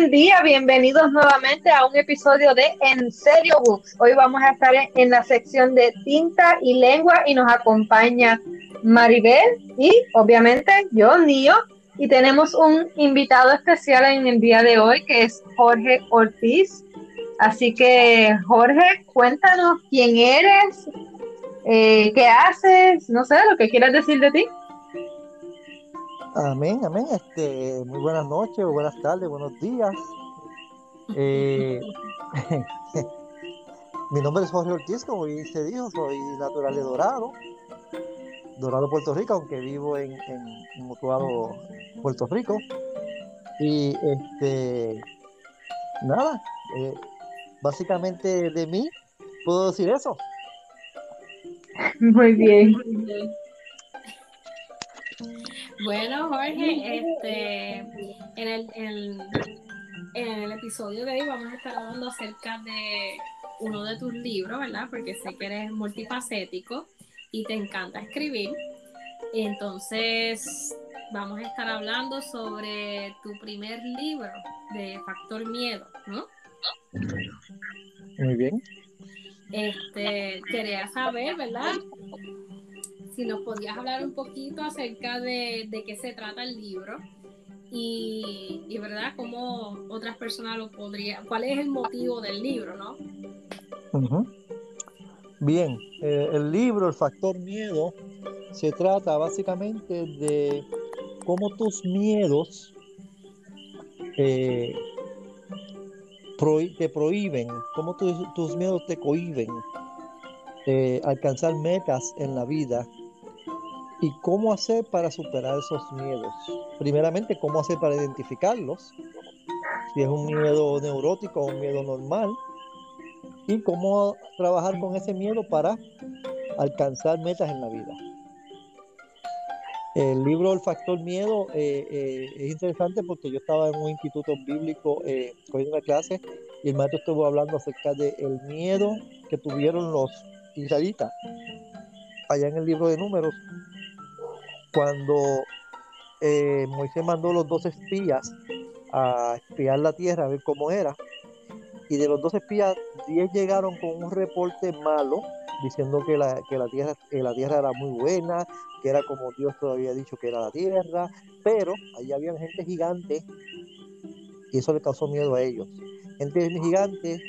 Buen día, bienvenidos nuevamente a un episodio de En Serio Books. Hoy vamos a estar en, la sección de tinta y lengua y nos acompaña Maribel y obviamente yo, Nio. Y tenemos un invitado especial en el día de hoy que es Jorge Ortiz. Así que Jorge, cuéntanos quién eres, eh, qué haces, no sé, lo que quieras decir de ti. Amén, amén. Este, muy buenas noches, buenas tardes, buenos días. Eh, mi nombre es Jorge Ortiz, como bien se dijo, soy natural de Dorado, Dorado, Puerto Rico, aunque vivo en, en, Puerto Rico. Y este, nada, eh, básicamente de mí puedo decir eso. Muy bien. Muy bien. Bueno, Jorge, este, en el, en, el episodio de hoy vamos a estar hablando acerca de uno de tus libros, ¿verdad? Porque sé que eres multifacético y te encanta escribir. Entonces, vamos a estar hablando sobre tu primer libro de Factor Miedo, ¿no? Muy bien. Este, quería saber, ¿verdad? Si nos podías hablar un poquito acerca de, qué se trata el libro y, verdad, cómo otras personas lo podrían, cuál es el motivo del libro, ¿no? Bien, eh, el libro, el factor miedo, se trata básicamente de cómo tus miedos eh, te prohíben, cómo tus miedos te cohiben eh, alcanzar metas en la vida ¿Y cómo hacer para superar esos miedos? Primeramente, ¿cómo hacer para identificarlos? Si es un miedo neurótico o un miedo normal. Y cómo trabajar con ese miedo para alcanzar metas en la vida. El libro El Factor Miedo eh, eh, es interesante porque yo estaba en un instituto bíblico eh, cogiendo una clase y el maestro estuvo hablando acerca del miedo que tuvieron los israelitas allá en el libro de números cuando eh, Moisés mandó los dos espías a espiar la tierra, a ver cómo era, y de los dos espías, diez llegaron con un reporte malo, diciendo que la, que la, tierra, que la tierra era muy buena, que era como Dios todavía había dicho que era la tierra, pero allí había gente gigante y eso le causó miedo a ellos. Gente gigante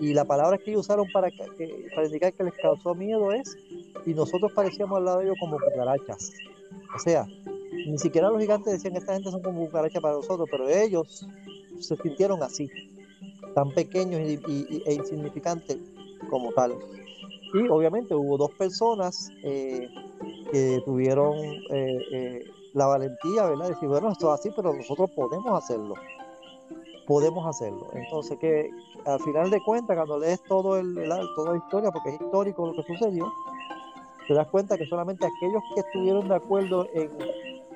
y la palabra que ellos usaron para, para indicar que les causó miedo es, y nosotros parecíamos al lado de ellos como cucarachas. O sea, ni siquiera los gigantes decían que esta gente son como cucarachas para nosotros, pero ellos se sintieron así, tan pequeños y, e insignificantes como tal. Y obviamente hubo dos personas eh, que tuvieron eh, eh, la valentía, ¿verdad? De decir, bueno, esto es así, pero nosotros podemos hacerlo. Podemos hacerlo. Entonces, que al final de cuentas, cuando lees todo el, toda la historia, porque es histórico lo que sucedió, te das cuenta que solamente aquellos que estuvieron de acuerdo en,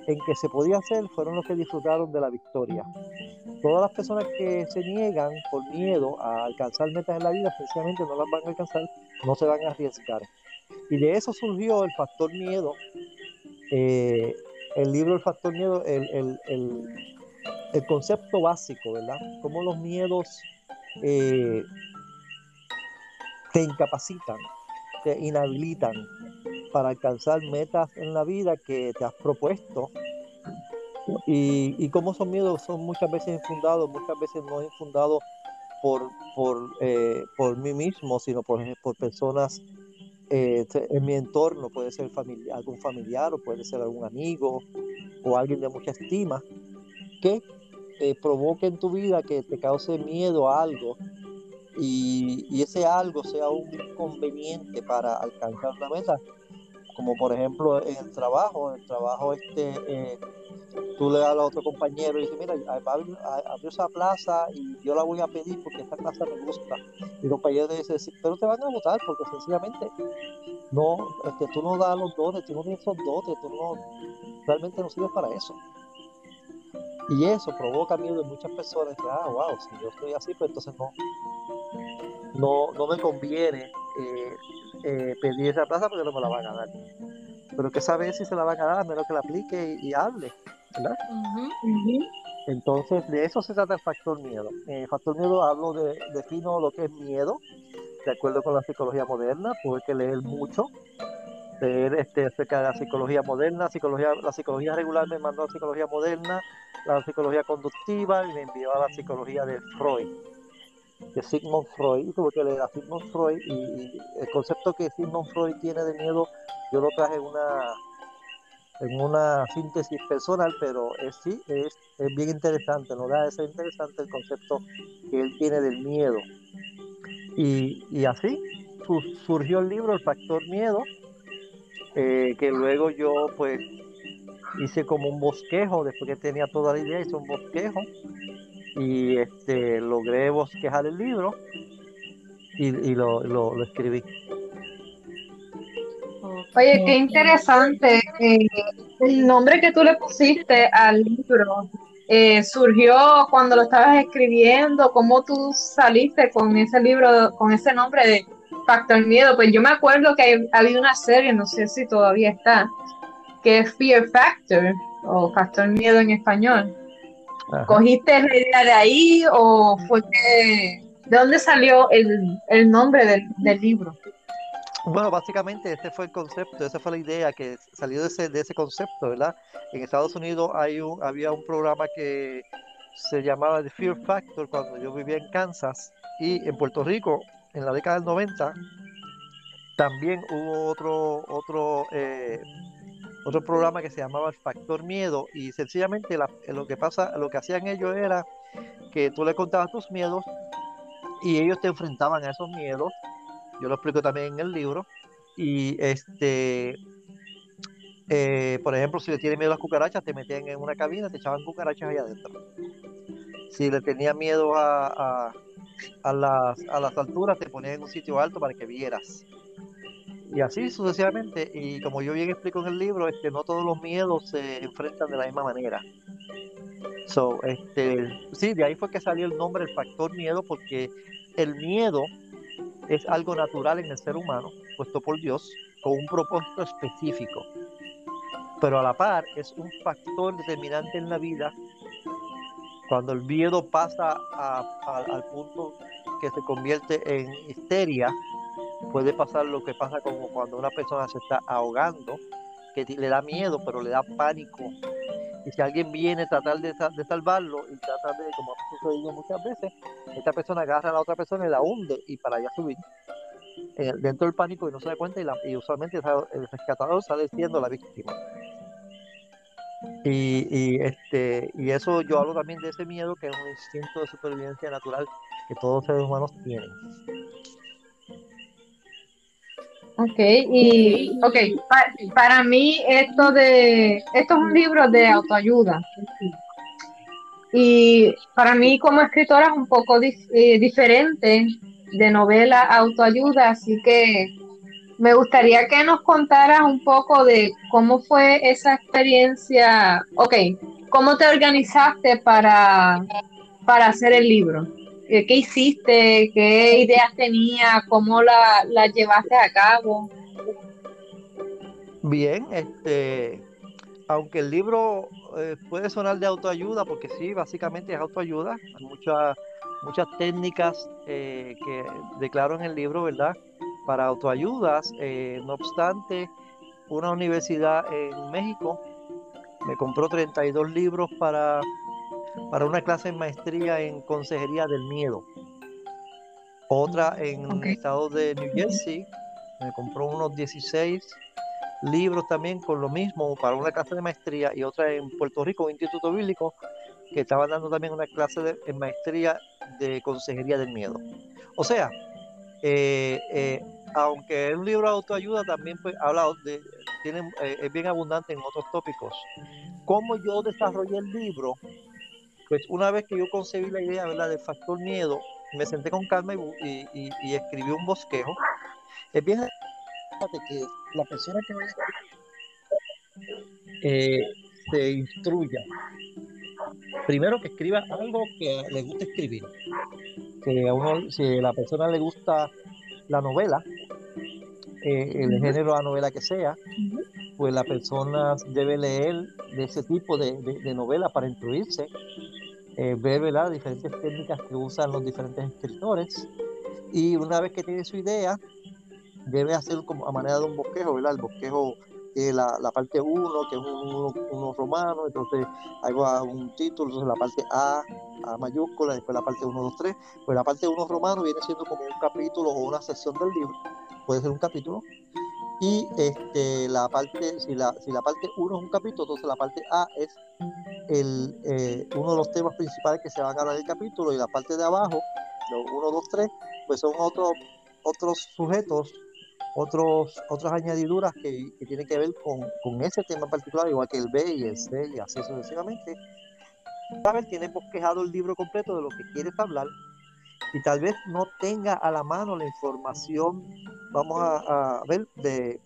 que se podía hacer fueron los que disfrutaron de la victoria. Todas las personas que se niegan por miedo a alcanzar metas en la vida, precisamente no las van a alcanzar, no se van a arriesgar. Y de eso surgió el factor miedo. Eh, el libro El factor miedo, el, concepto básico, ¿verdad? Cómo los miedos eh, te incapacitan, te inhabilitan para alcanzar metas en la vida que te has propuesto. Y, y como esos miedos son muchas veces infundados, muchas veces no infundados por, por, eh, por mí mismo, sino por, por personas eh, en mi entorno, puede ser familiar, algún familiar o puede ser algún amigo o alguien de mucha estima, que te provoque en tu vida, que te cause miedo a algo y, y ese algo sea un inconveniente para alcanzar una meta, como por ejemplo en el trabajo, el trabajo este, eh, tú le das a otro compañero y dices, mira, abrió esa plaza y yo la voy a pedir porque esta plaza me gusta. Y el compañero te dice, pero te van a votar porque sencillamente no, este, tú no das los dotes, tú no tienes esos dotes, tú no, realmente no sirves para eso. Y eso provoca miedo en muchas personas, que, ah, wow, si yo estoy así, pues entonces no, no, no me conviene eh, eh, pedir esa plaza porque no me la van a dar. Pero que sabe si se la van a dar, a menos que la aplique y, hable, ¿verdad? Entonces, de eso se trata el factor miedo. El factor miedo hablo de, defino lo que es miedo, de acuerdo con la psicología moderna, porque que leer mucho, leer este, acerca de la psicología moderna, psicología, la psicología regular me mandó a la psicología moderna, la psicología conductiva y me envió a la psicología de Freud, de Sigmund Freud, y tuve que leer a Sigmund Freud y, el concepto que Sigmund Freud tiene de miedo, yo lo traje en una una síntesis personal, pero es, sí, es, es bien interesante, ¿no? Da, es interesante el concepto que él tiene del miedo. Y, y así surgió el libro El Factor Miedo, eh, que luego yo pues hice como un bosquejo, después que tenía toda la idea, hice un bosquejo y este logré bosquejar el libro y, lo, lo, escribí. Oye, qué interesante. Eh, el nombre que tú le pusiste al libro eh, surgió cuando lo estabas escribiendo. ¿Cómo tú saliste con ese libro, con ese nombre de Factor Miedo? Pues yo me acuerdo que ha habido una serie, no sé si todavía está, que es Fear Factor o Factor Miedo en español. ¿Cogiste la idea de ahí o fue que... ¿De dónde salió el, nombre del, libro? Bueno, básicamente ese fue el concepto, esa fue la idea que salió de ese, de ese concepto, ¿verdad? En Estados Unidos hay un, había un programa que se llamaba The Fear Factor cuando yo vivía en Kansas y en Puerto Rico en la década del 90 también hubo otro, otro eh, otro programa que se llamaba El Factor Miedo y sencillamente lo que pasa, lo que hacían ellos era que tú le contabas tus miedos y ellos te enfrentaban a esos miedos. Yo lo explico también en el libro. Y este, eh, por ejemplo, si le tienes miedo a las cucarachas, te metían en una cabina, te echaban cucarachas allá adentro. Si le tenías miedo a, a, las, a las alturas, te ponían en un sitio alto para que vieras y así sucesivamente. Y como yo bien explico en el libro, este, no todos los miedos se enfrentan de la misma manera. So, este, sí, de ahí fue que salió el nombre, el factor miedo, porque el miedo es algo natural en el ser humano, puesto por Dios, con un propósito específico. Pero a la par es un factor determinante en la vida. Cuando el miedo pasa al punto que se convierte en histeria, puede pasar lo que pasa como cuando una persona se está ahogando, que le da miedo, pero le da pánico. Y si alguien viene a tratar de, salvarlo y trata de, como ha sucedido muchas veces, esta persona agarra a la otra persona y la hunde y para allá subir. dentro del pánico y no se da cuenta y, usualmente el rescatador sale siendo la víctima. Y, y, este, y eso yo hablo también de ese miedo que es un instinto de supervivencia natural que todos los seres humanos tienen. Ok, y ok, para mí esto de esto es un libro de autoayuda. Y para mí como escritora es un poco eh, diferente de novela autoayuda, así que me gustaría que nos contaras un poco de cómo fue esa experiencia. Ok, ¿cómo te organizaste para, para hacer el libro? ¿Qué hiciste? ¿Qué ideas tenía? ¿Cómo la, la llevaste a cabo? Bien, este, aunque el libro eh, puede sonar de autoayuda, porque sí, básicamente es autoayuda, hay muchas, muchas técnicas eh, que declaro en el libro, ¿verdad? Para autoayudas, eh, no obstante, una universidad en México me compró 32 libros para para una clase en maestría en consejería del miedo. Otra en el estado de New Jersey, me compró unos 16 libros también con lo mismo para una clase de maestría y otra en Puerto Rico, un instituto bíblico, que estaba dando también una clase de, en maestría de consejería del miedo. O sea, eh, eh, aunque es un libro de autoayuda, también pues, habla de, tiene, eh, es bien abundante en otros tópicos cómo yo desarrollé el libro, pues una vez que yo concebí la idea ¿verdad? del factor miedo, me senté con calma y, y, escribí un bosquejo. Es bien que la persona que vaya a eh, se instruya. Primero que escriba algo que le guste escribir. Que a uno, si a la persona le gusta la novela, eh, el género de la novela que sea, pues la persona debe leer de ese tipo de, de, novela para instruirse, eh, ver ¿verdad? diferentes técnicas que usan los diferentes escritores y una vez que tiene su idea, debe hacerlo como a manera de un bosquejo, ¿verdad? El bosquejo la, la, parte 1, que es un 1 romano, entonces hay un título, entonces la parte A, A mayúscula, después la parte 1, 2, 3, pues la parte 1 romano viene siendo como un capítulo o una sección del libro, puede ser un capítulo, y este, la parte, si la, si la parte 1 es un capítulo, entonces la parte A es el, eh, uno de los temas principales que se van a hablar del capítulo, y la parte de abajo, los 1, 2, 3, pues son otros otros sujetos otros, otras añadiduras que, que tienen que ver con, con, ese tema particular, igual que el B y el C y así sucesivamente. Tal tienes bosquejado el libro completo de lo que quieres hablar y tal vez no tenga a la mano la información, vamos a, a ver, de,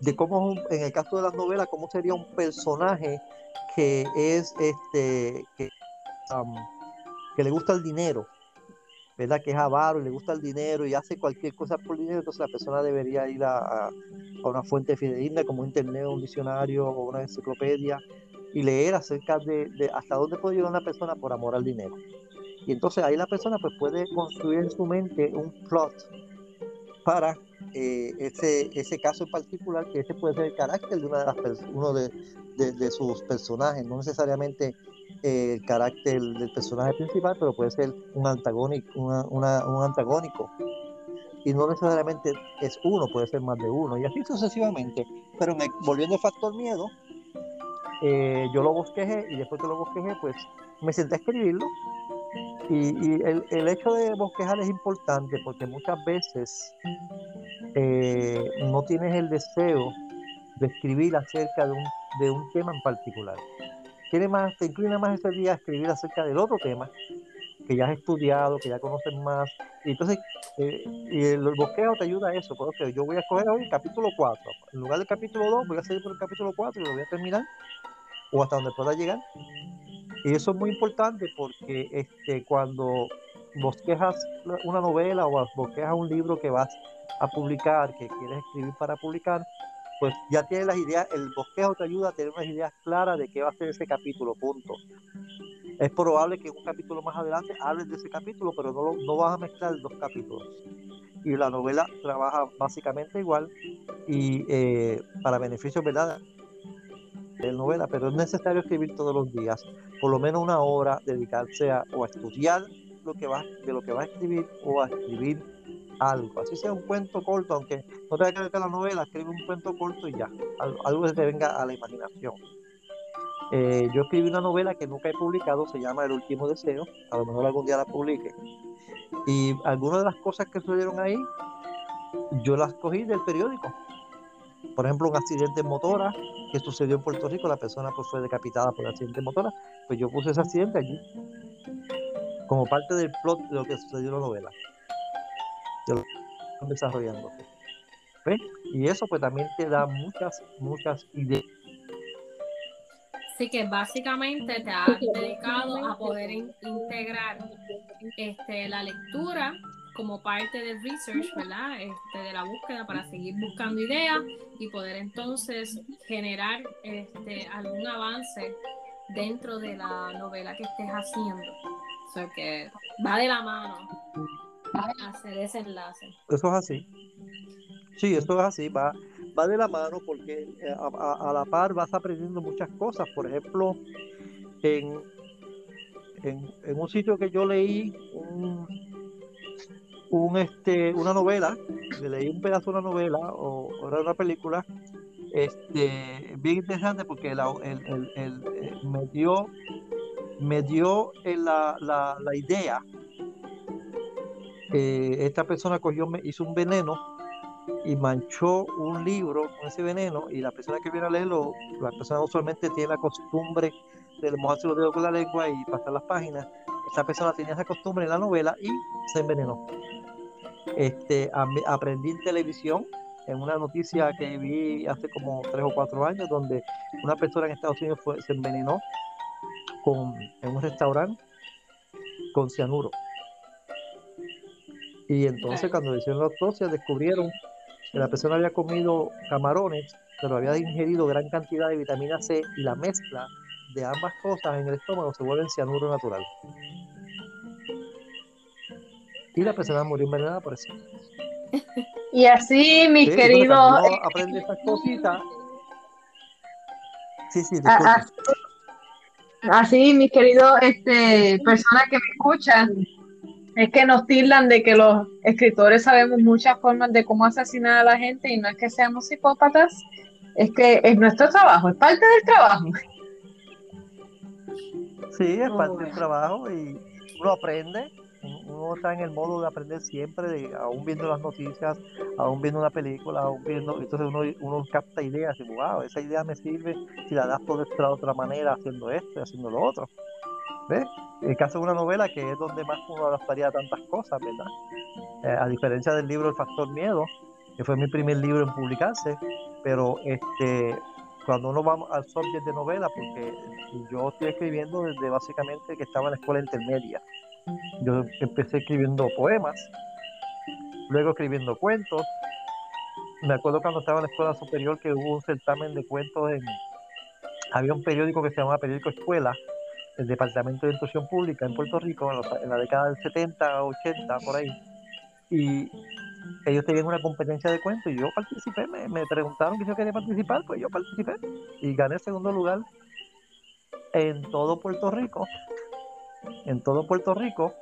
de cómo, en el caso de las novelas, cómo sería un personaje que es este, que, que le gusta el dinero ¿verdad? Que es avaro y le gusta el dinero y hace cualquier cosa por dinero, entonces la persona debería ir a, una fuente fidedigna como internet, un diccionario o una enciclopedia y leer acerca de, hasta dónde puede llegar una persona por amor al dinero. Y entonces ahí la persona pues puede construir en su mente un plot para eh, ese, ese caso en particular, que ese puede ser el carácter de una de las uno de, de, sus personajes, no necesariamente el carácter del personaje principal, pero puede ser un antagónico, un antagónico. Y no necesariamente es uno, puede ser más de uno, y así sucesivamente. Pero volviendo al factor miedo, eh, yo lo bosquejé y después que lo bosquejé, pues me senté a escribirlo. Y, el, el, hecho de bosquejar es importante porque muchas veces eh, no tienes el deseo de escribir acerca de un, de un tema en particular más, te inclina más ese día a escribir acerca del otro tema que ya has estudiado, que ya conoces más. Y entonces, eh, y el, bosqueo te ayuda a eso. Porque yo voy a escoger hoy el capítulo 4. En lugar del capítulo 2, voy a seguir por el capítulo 4 y lo voy a terminar, o hasta donde pueda llegar. Y eso es muy importante porque este, cuando bosquejas una novela o bosquejas un libro que vas a publicar, que quieres escribir para publicar, pues ya tienes las ideas, el bosquejo te ayuda a tener unas ideas claras de qué va a ser ese capítulo, punto. Es probable que un capítulo más adelante hables de ese capítulo, pero no, no vas a mezclar dos capítulos. Y la novela trabaja básicamente igual y eh, para beneficio, ¿verdad? Novela, pero es necesario escribir todos los días, por lo menos una hora, dedicarse a, o estudiar lo que va, de lo que va a escribir o a escribir algo, así sea un cuento corto, aunque no tenga que ver con la novela, escribe un cuento corto y ya, algo que te venga a la imaginación. Eh, yo escribí una novela que nunca he publicado, se llama El último deseo, a lo mejor algún día la publique. Y algunas de las cosas que sucedieron ahí, yo las cogí del periódico. Por ejemplo, un accidente en motora que sucedió en Puerto Rico, la persona pues, fue decapitada por el accidente en motora, pues yo puse ese accidente allí, como parte del plot de lo que sucedió en la novela de lo están desarrollando. Y eso pues también te da muchas, muchas ideas. Sí, que básicamente te has dedicado a poder integrar este, la lectura como parte del research, ¿verdad? Este, de la búsqueda para seguir buscando ideas y poder entonces generar este, algún avance dentro de la novela que estés haciendo. O sea que va de la mano hacer ese enlace. Eso es así. Sí, eso es así, va, va de la mano porque eh, a, la par vas aprendiendo muchas cosas. Por ejemplo, en, en, un sitio que yo leí un, un este, una novela, leí un pedazo de una novela o, era una película, este, bien interesante porque el, el, el, eh, me dio, me dio la, la, la idea esta persona cogió, hizo un veneno y manchó un libro con ese veneno y la persona que viene a leerlo, la persona usualmente tiene la costumbre de mojarse los dedos con la lengua y pasar las páginas. Esa persona tenía esa costumbre en la novela y se envenenó. Este, aprendí en televisión, en una noticia que vi hace como tres o cuatro años, donde una persona en Estados Unidos se envenenó con, en un restaurante con cianuro. Y entonces cuando hicieron la autopsia descubrieron que la persona había comido camarones, pero había ingerido gran cantidad de vitamina C y la mezcla de ambas cosas en el estómago se vuelve cianuro natural. Y la persona murió envenenada por eso. Y así, mis queridos. aprende estas cositas. Sí, sí, ah, ah, Así, mis queridos este, personas que me escuchan, es que nos tildan de que los escritores sabemos muchas formas de cómo asesinar a la gente y no es que seamos psicópatas, es que es nuestro trabajo, es parte del trabajo. Sí, es parte del trabajo y uno aprende, uno está en el modo de aprender siempre, de, aún viendo las noticias, aún viendo una película, aún viendo, entonces uno, uno capta ideas y wow, esa idea me sirve si la por de otra manera haciendo esto y haciendo lo otro. ¿Ves? El caso de una novela, que es donde más uno adaptaría tantas cosas, ¿verdad? Eh, a diferencia del libro El Factor Miedo, que fue mi primer libro en publicarse, pero este cuando uno va al subject de novela, porque yo estoy escribiendo desde básicamente que estaba en la escuela intermedia. Yo empecé escribiendo poemas, luego escribiendo cuentos. Me acuerdo cuando estaba en la escuela superior que hubo un certamen de cuentos en... Había un periódico que se llamaba Periódico Escuela, el Departamento de Instrucción Pública en Puerto Rico en, la década del 70, 80, por ahí. Y ellos tenían una competencia de cuentos y yo participé, me, preguntaron que yo quería participar, pues yo participé y gané segundo lugar en todo Puerto Rico. En todo Puerto Rico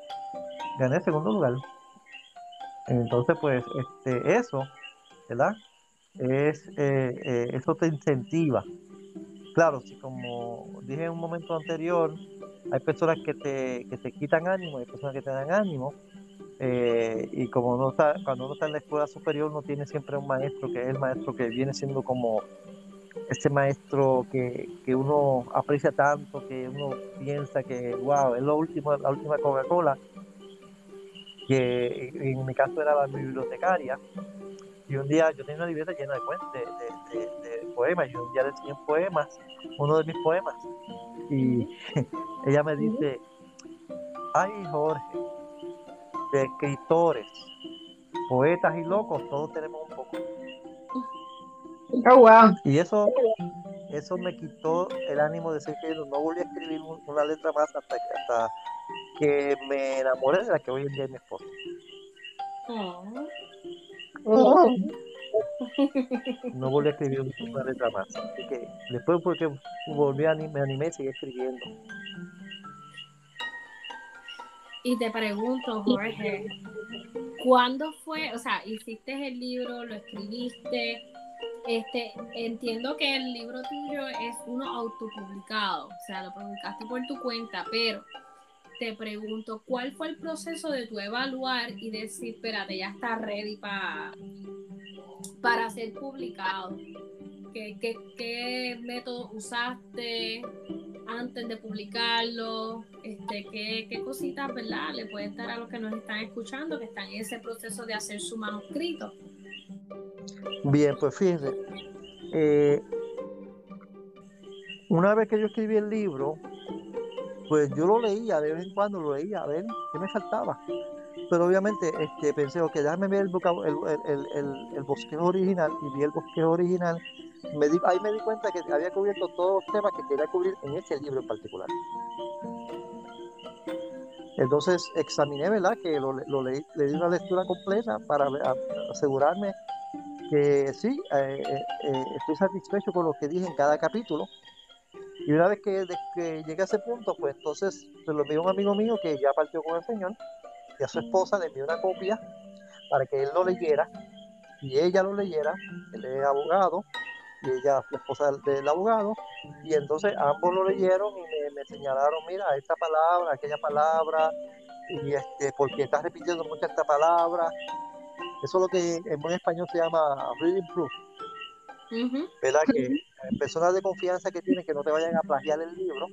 gané segundo lugar. Entonces, pues, este, eso, ¿verdad? Es, eh, eh, eso te incentiva claro, si como dije en un momento anterior, hay personas que te, que te quitan ánimo, hay personas que te dan ánimo, eh, y como no está, cuando uno está en la escuela superior, no tiene siempre un maestro que es el maestro que viene siendo como ese maestro que, que uno aprecia tanto, que uno piensa que, wow, es lo último, la última Coca-Cola, que en mi caso era la bibliotecaria, y un día yo tenía una libreta llena de, cuentos, de, poemas, y un día le enseñé poemas, uno de mis poemas, y ella me dice, ay Jorge, de escritores, poetas y locos, todos tenemos un poco. Oh, wow. Y eso, eso me quitó el ánimo de ser que no volví a escribir una letra más hasta que, hasta que me enamoré de la que hoy en día es mi esposa. Oh. No volví a escribir una letra más. Así que después porque volví a me animé y seguí escribiendo. Y te pregunto, Jorge, ¿cuándo fue? O sea, hiciste el libro, lo escribiste. Este, entiendo que el libro tuyo es uno autopublicado, o sea, lo publicaste por tu cuenta, pero te pregunto, ¿cuál fue el proceso de tu evaluar y decir, espérate, ya está ready para para ser publicado? ¿Qué, qué, método usaste antes de publicarlo? Este, ¿qué, ¿Qué cositas, verdad, le puedes dar a los que nos están escuchando, que están en ese proceso de hacer su manuscrito? Bien, pues fíjense, eh, una vez que yo escribí el libro, pues yo lo leía, de vez en cuando lo leía, a ver qué me faltaba. Pero obviamente este, pensé, ok, déjame ver el, el, el, el, bosquejo original y vi el bosquejo original. Ahí me di cuenta que había cubierto todos los temas que quería cubrir en ese libro en particular. Entonces examiné, ¿verdad? Que lo leí, le di una lectura completa para asegurarme que sí, eh, eh, eh, estoy satisfecho con lo que dije en cada capítulo. Y una vez que, llegué a ese punto, pues entonces se lo envió un amigo mío que ya partió con el Señor, y a su esposa le envió una copia para que él lo leyera, y ella lo leyera, él es abogado, y ella la esposa del, abogado, y entonces ambos lo leyeron y me, señalaron, mira, esta palabra, aquella palabra, y este, porque estás repitiendo mucho esta palabra, Eso es lo que en buen español se llama reading proof. ¿Verdad? Que personas de confianza que tienen que no te vayan a plagiar el libro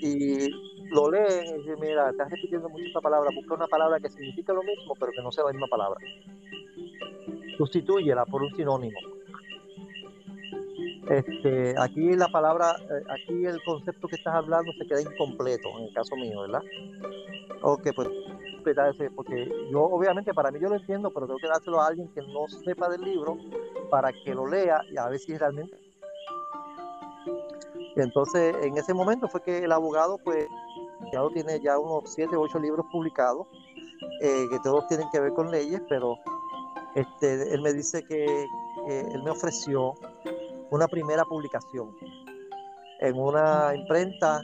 y lo leen y dicen, mira, estás repitiendo mucho esta palabra, busca una palabra que significa lo mismo, pero que no sea la misma palabra. Sustitúyela por un sinónimo. Este, aquí la palabra, eh, aquí el concepto que estás hablando se queda incompleto, en el caso mío, ¿verdad? Ok, pues porque yo obviamente para mí yo lo entiendo, pero tengo que dárselo a alguien que no sepa del libro para que lo lea y a ver si realmente... entonces en ese momento fue que el abogado pues ya lo tiene ya unos 7 o 8 libros publicados, eh, que todos tienen que ver con leyes, pero este, él me dice que él me ofreció una primera publicación en una imprenta,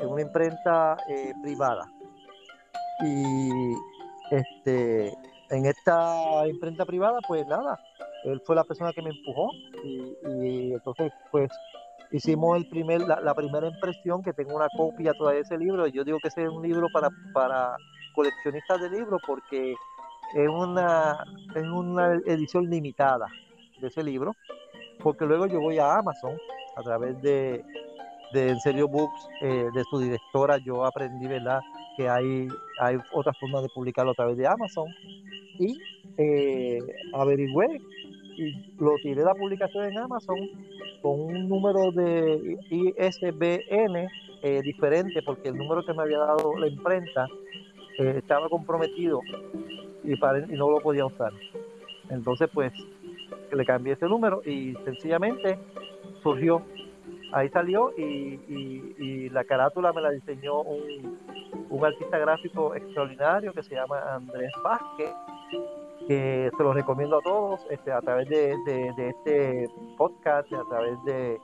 en una imprenta eh, privada. Y este, en esta imprenta privada, pues nada, él fue la persona que me empujó y, entonces pues hicimos el primer, la, primera impresión, que tengo una copia todavía de ese libro. Yo digo que ese es un libro para, para coleccionistas de libros porque es una, es una edición limitada de ese libro, porque luego yo voy a Amazon a través de, de En Serio Books, eh, de su directora, yo aprendí, ¿verdad?, que hay, hay otras formas de publicarlo a través de Amazon y eh, averigüé y lo tiré la publicación en Amazon con un número de ISBN eh, diferente porque el número que me había dado la imprenta eh, estaba comprometido y, para, y no lo podía usar. Entonces pues le cambié ese número y sencillamente surgió. Ahí salió y, y, la carátula me la diseñó un, un, artista gráfico extraordinario que se llama Andrés Vázquez, que se lo recomiendo a todos este, a través de, de, este podcast, a través de,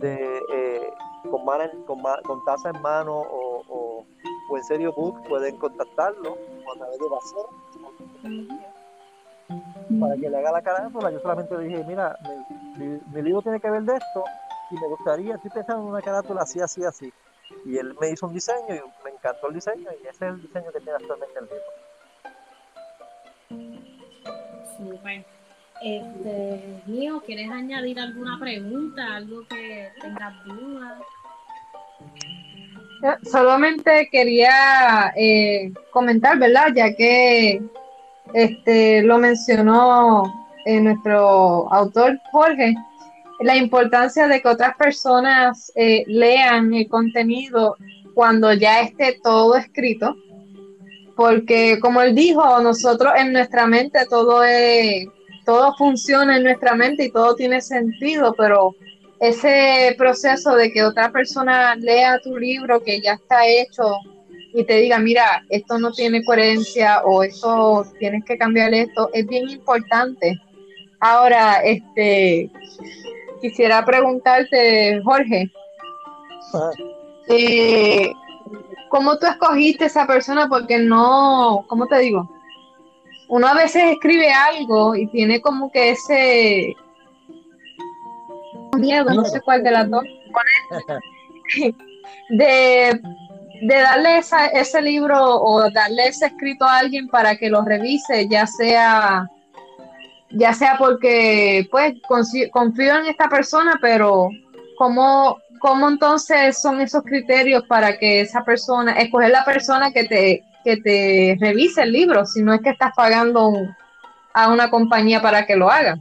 de eh, con, con, taza en mano o, o, en serio book pueden contactarlo a través de Basor para que le haga la carátula. Yo solamente dije, mira, mi, mi libro tiene que ver de esto y me gustaría, estoy pensando en una carátula así, así, así. Y él me hizo un diseño y me encantó el diseño y ese es el diseño que tiene actualmente el libro. Super. Este, mío, ¿quieres añadir alguna pregunta, algo que tengas dudas? Solamente quería eh, comentar, ¿verdad? Ya que este lo mencionó eh, nuestro autor Jorge, la importancia de que otras personas eh, lean el contenido cuando ya esté todo escrito, porque como él dijo, nosotros en nuestra mente todo es, todo funciona en nuestra mente y todo tiene sentido, pero ese proceso de que otra persona lea tu libro que ya está hecho y te diga, mira, esto no tiene coherencia o esto tienes que cambiar esto, es bien importante. Ahora, este, quisiera preguntarte, Jorge, eh, ¿cómo tú escogiste esa persona? Porque no, ¿cómo te digo? Uno a veces escribe algo y tiene como que ese miedo, no sé cuál de las dos, de, de darle ese libro o darle ese escrito a alguien para que lo revise, ya sea ya sea porque pues confío en esta persona, pero ¿cómo, ¿cómo entonces son esos criterios para que esa persona, escoger la persona que te, que te revise el libro, si no es que estás pagando a una compañía para que lo haga?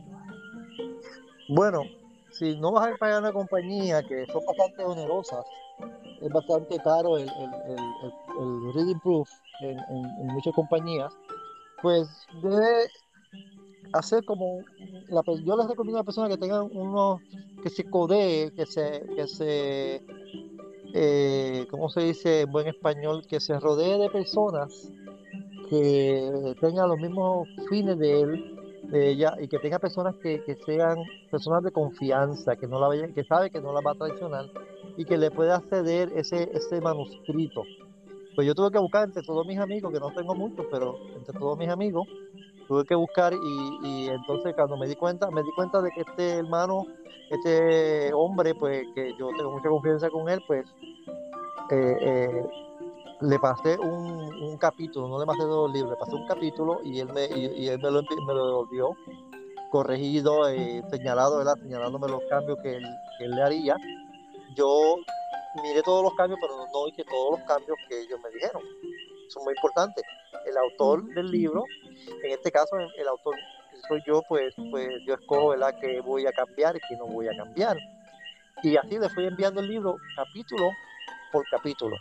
Bueno, si no vas a pagar a una compañía que son bastante onerosas, es bastante caro el, el, reading proof en, muchas compañías, pues debe hacer como la, yo les recomiendo a las personas que tengan uno que se codee, que se, que se eh, ¿cómo se dice en buen español? Que se rodee de personas que tengan los mismos fines de él, y que tenga personas que, que sean personas de confianza, que no la vayan, que sabe que no la va a traicionar y que le pueda ceder ese, ese manuscrito. Pues yo tuve que buscar entre todos mis amigos, que no tengo muchos, pero entre todos mis amigos, tuve que buscar y, entonces cuando me di cuenta, me di cuenta de que este hermano, este hombre, pues que yo tengo mucha confianza con él, pues eh, eh, le pasé un, capítulo, no le pasé dos libros, le pasé un capítulo y él me, y, él me, lo, me lo devolvió corregido, eh, señalado, señalándome los cambios que que él, le haría. Yo miré todos los cambios, pero no hice todos los cambios que ellos me dijeron. Eso es muy importante. El autor del libro, en este caso el, autor soy yo, pues, pues yo escojo ¿verdad? que voy a cambiar y que no voy a cambiar. Y así le fui enviando el libro capítulo por capítulo.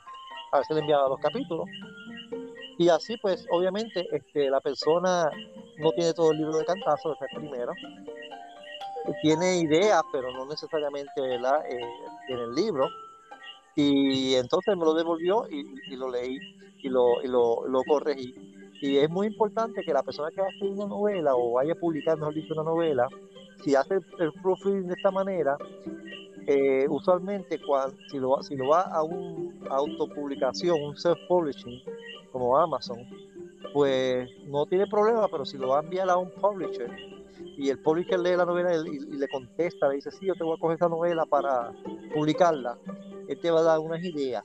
A veces le enviaba dos capítulos. Y así, pues, obviamente, este, la persona no tiene todo el libro de cantazo, esa es primera. Tiene ideas, pero no necesariamente. Eh, tiene el libro. Y entonces me lo devolvió y, lo leí y, lo, y lo, corregí. Y es muy importante que la persona que hace una novela o vaya a publicar, mejor dicho, una novela, si hace el proofreading de esta manera, eh, usualmente cuando, si, lo, si lo va a un autopublicación, un self-publishing, como Amazon, pues no tiene problema, pero si lo va a enviar a un publisher y el publisher lee la novela y, le contesta, le dice, sí, yo te voy a coger esa novela para publicarla, él te va a dar unas ideas,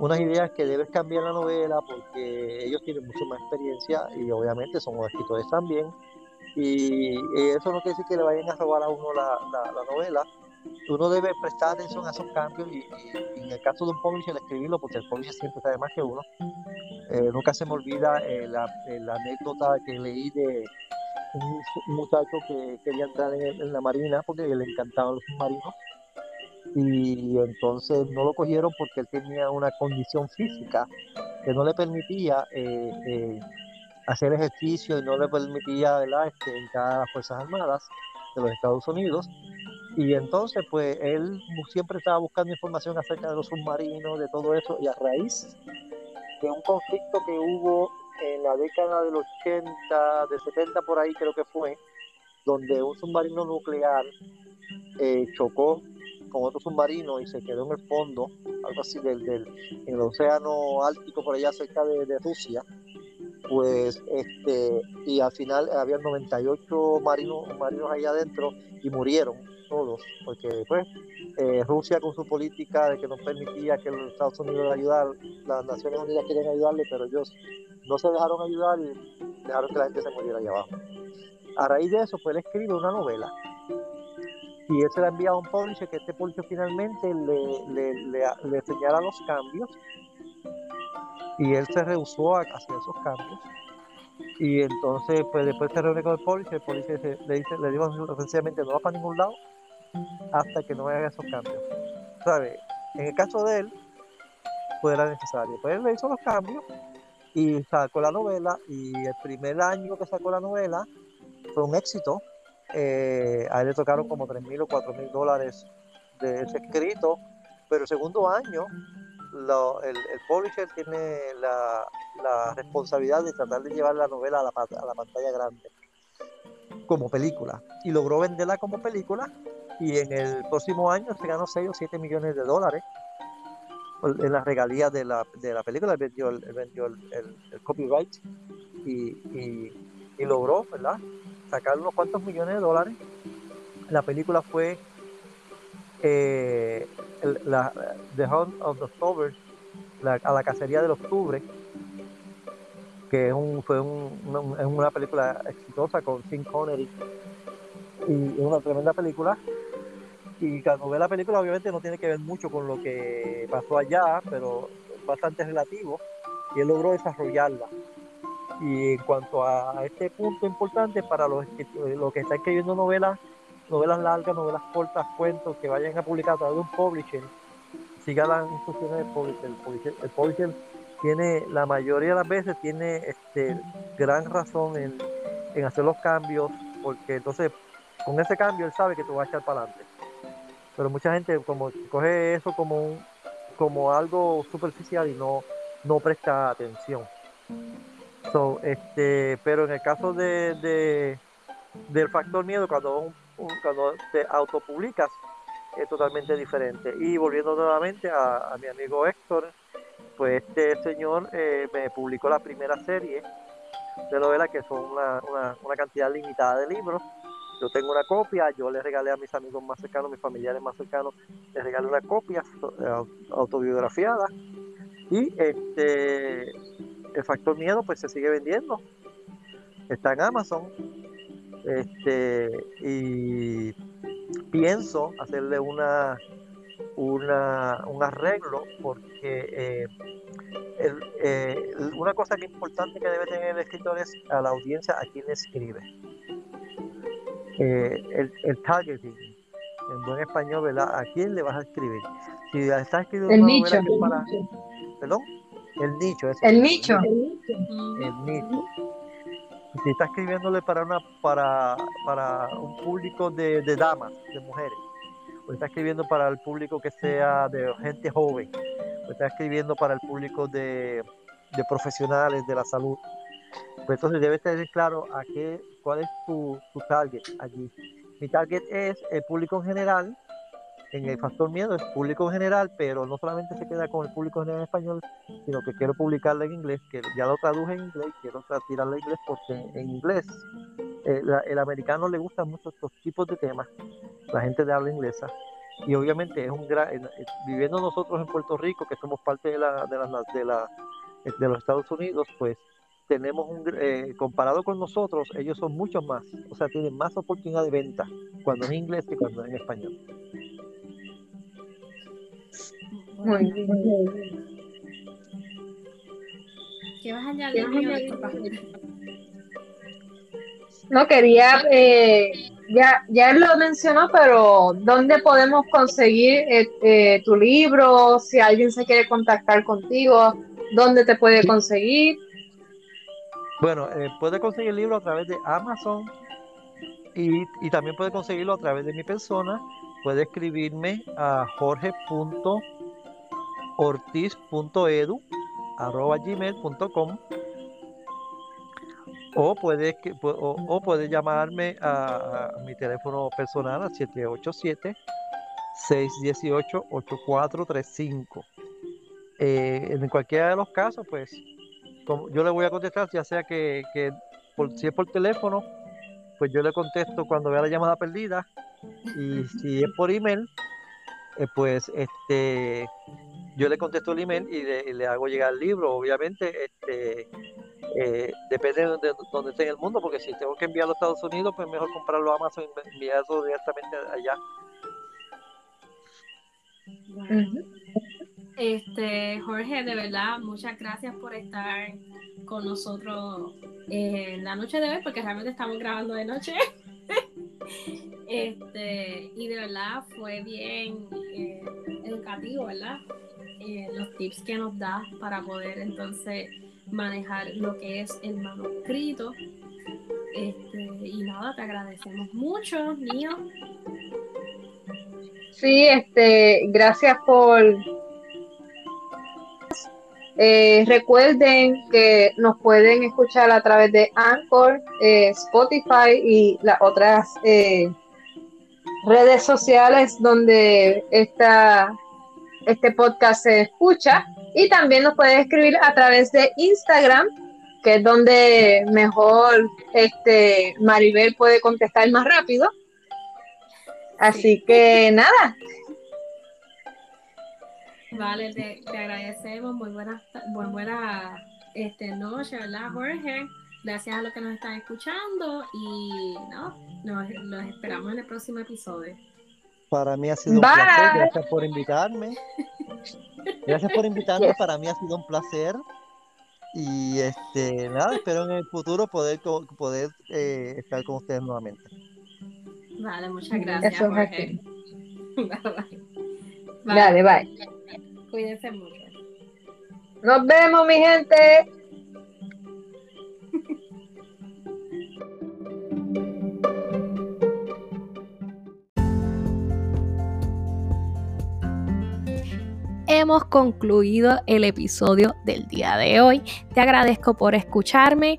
unas ideas que debes cambiar la novela porque ellos tienen mucho más experiencia y obviamente son escritores también. Y eso no quiere decir que le vayan a robar a uno la, la novela, uno debe prestar atención a esos cambios y, en el caso de un publisher escribirlo porque el publisher siempre sabe más que uno. Eh, nunca se me olvida eh, la, eh, la, anécdota que leí de un, muchacho que quería entrar en, la marina porque le encantaban los submarinos. Y entonces no lo cogieron porque él tenía una condición física que no le permitía hacer ejercicio y no le permitía ¿verdad? Este, entrar a las Fuerzas Armadas de los Estados Unidos. Y entonces, pues él siempre estaba buscando información acerca de los submarinos, de todo eso, y a raíz de un conflicto que hubo en la década del 80, de 70 por ahí creo que fue, donde un submarino nuclear eh, chocó con otro submarino y se quedó en el fondo, algo así del, del en el océano Ártico por allá cerca de, Rusia, pues este y al final había 98 marinos marinos ahí adentro y murieron todos, porque pues eh, Rusia con su política de que no permitía que los Estados Unidos ayudar, las Naciones Unidas quieren ayudarle, pero ellos no se dejaron ayudar y dejaron que la gente se muriera allá abajo. A raíz de eso, pues él escribe una novela y él se la envía a un publisher que este publisher finalmente le, le, le, señala los cambios y él se rehusó a hacer esos cambios y entonces pues después se reúne con el publisher el publisher le dice le dijo sencillamente no va para ningún lado hasta que no haga esos cambios. ¿Sabe? En el caso de él, pues era necesario. Pues él le hizo los cambios y sacó la novela y el primer año que sacó la novela fue un éxito. Eh, a él le tocaron como 3 mil o 4 mil dólares de ese escrito, pero el segundo año el, publisher tiene la, la, responsabilidad de tratar de llevar la novela a la, a la pantalla grande como película y logró venderla como película y en el próximo año se ganó 6 o 7 millones de dólares en las regalías de la, de la película, él vendió, el, vendió el, el, copyright y, y, logró, ¿verdad? Sacar unos cuantos millones de dólares. La película fue eh, la, The Hunt of the October, a la cacería del octubre, que es un, fue un, una, una película exitosa con Tim Connery y es una tremenda película y cuando ve la película obviamente no tiene que ver mucho con lo que pasó allá, pero es bastante relativo y él logró desarrollarla. Y en cuanto a este punto importante para los, los que están escribiendo novelas, novelas largas, novelas cortas, cuentos que vayan a publicar a través de un publisher, siga las instrucciones del publisher. El publisher, tiene, la mayoría de las veces tiene este, gran razón en, en hacer los cambios, porque entonces con ese cambio él sabe que tú vas a echar para adelante pero mucha gente como coge eso como un, como algo superficial y no, no presta atención. So, este, pero en el caso de, de del factor miedo, cuando, cuando te autopublicas, es totalmente diferente. Y volviendo nuevamente a, mi amigo Héctor, pues este señor eh, me publicó la primera serie de novela que son una, una cantidad limitada de libros yo tengo una copia, yo le regalé a mis amigos más cercanos, mis familiares más cercanos, les regalé una copia eh, autobiografiada Y este, el factor miedo pues se sigue vendiendo. Está en Amazon. Este, y pienso hacerle una, una un arreglo porque eh, eh, una cosa que importante que debe tener el escritor es a la audiencia a quien escribe. Eh, el, el, targeting, en buen español, ¿verdad? ¿A quién le vas a escribir? Si estás escribiendo el nicho. para, perdón, el nicho. el nicho. El nicho. Si estás escribiéndole para una para, para un público de, de damas, de mujeres, o estás escribiendo para el público que sea de gente joven, o estás escribiendo para el público de, de profesionales de la salud, pues entonces debes tener claro a qué, cuál es tu, target allí. Mi target es el público en general, en el factor miedo es público en general, pero no solamente se queda con el público en español, sino que quiero publicarla en inglés, que ya lo traduje en inglés, quiero tirarla en inglés porque en inglés eh, el americano le gustan mucho estos tipos de temas, la gente de habla inglesa, y obviamente es un gran, viviendo nosotros en Puerto Rico, que somos parte de, la, de, la, de, la, de los Estados Unidos, pues tenemos un, eh, comparado con nosotros, ellos son muchos más, o sea, tienen más oportunidad de venta cuando en inglés que cuando en español. Muy bien. ¿Qué vas a añadir, No, quería, eh, ya, ya lo mencionó, pero ¿dónde podemos conseguir eh, eh, tu libro? Si alguien se quiere contactar contigo, ¿dónde te puede conseguir? Bueno, puede conseguir el libro a través de Amazon y, también puede conseguirlo a través de mi persona. Puede escribirme a jorge.com ortiz.edu arroba gmail.com o puede, o, o puede llamarme a, mi teléfono personal a 787-618-8435. Eh, en cualquiera de los casos, pues yo le voy a contestar, ya sea que, que por, si es por teléfono, pues yo le contesto cuando vea la llamada perdida y si es por email, eh, pues este yo le contesto el email y le, hago llegar el libro. Obviamente, este, eh, depende de donde, esté en el mundo, porque si tengo que enviarlo a Estados Unidos, pues mejor comprarlo a Amazon y enviarlo directamente allá. Este, Jorge, de verdad, muchas gracias por estar con nosotros en la noche de hoy, porque realmente estamos grabando de noche. este, y de verdad fue bien eh, educativo, ¿verdad? Eh, los tips que nos da para poder entonces manejar lo que es el manuscrito. Este, y nada, te agradecemos mucho, mío. Sí, este, gracias por. Eh, recuerden que nos pueden escuchar a través de Anchor, eh, Spotify y las otras redes sociales donde esta este podcast se escucha y también nos puedes escribir a través de Instagram, que es donde mejor este Maribel puede contestar más rápido. Así que nada. Vale, te, agradecemos. Muy buena, muy buena este, noche, ¿verdad, Jorge? Gracias a los que nos están escuchando y no, nos, nos esperamos en el próximo episodio. Para mí ha sido un placer. Gracias por invitarme. Gracias por invitarme. Para mí ha sido un placer. Y este nada, espero en el futuro poder poder eh, estar con ustedes nuevamente. Vale, muchas gracias, Jorge. Bye, bye. Dale, bye. Cuídense mucho. Nos vemos, mi gente. hemos concluido el episodio del día de hoy. Te agradezco por escucharme.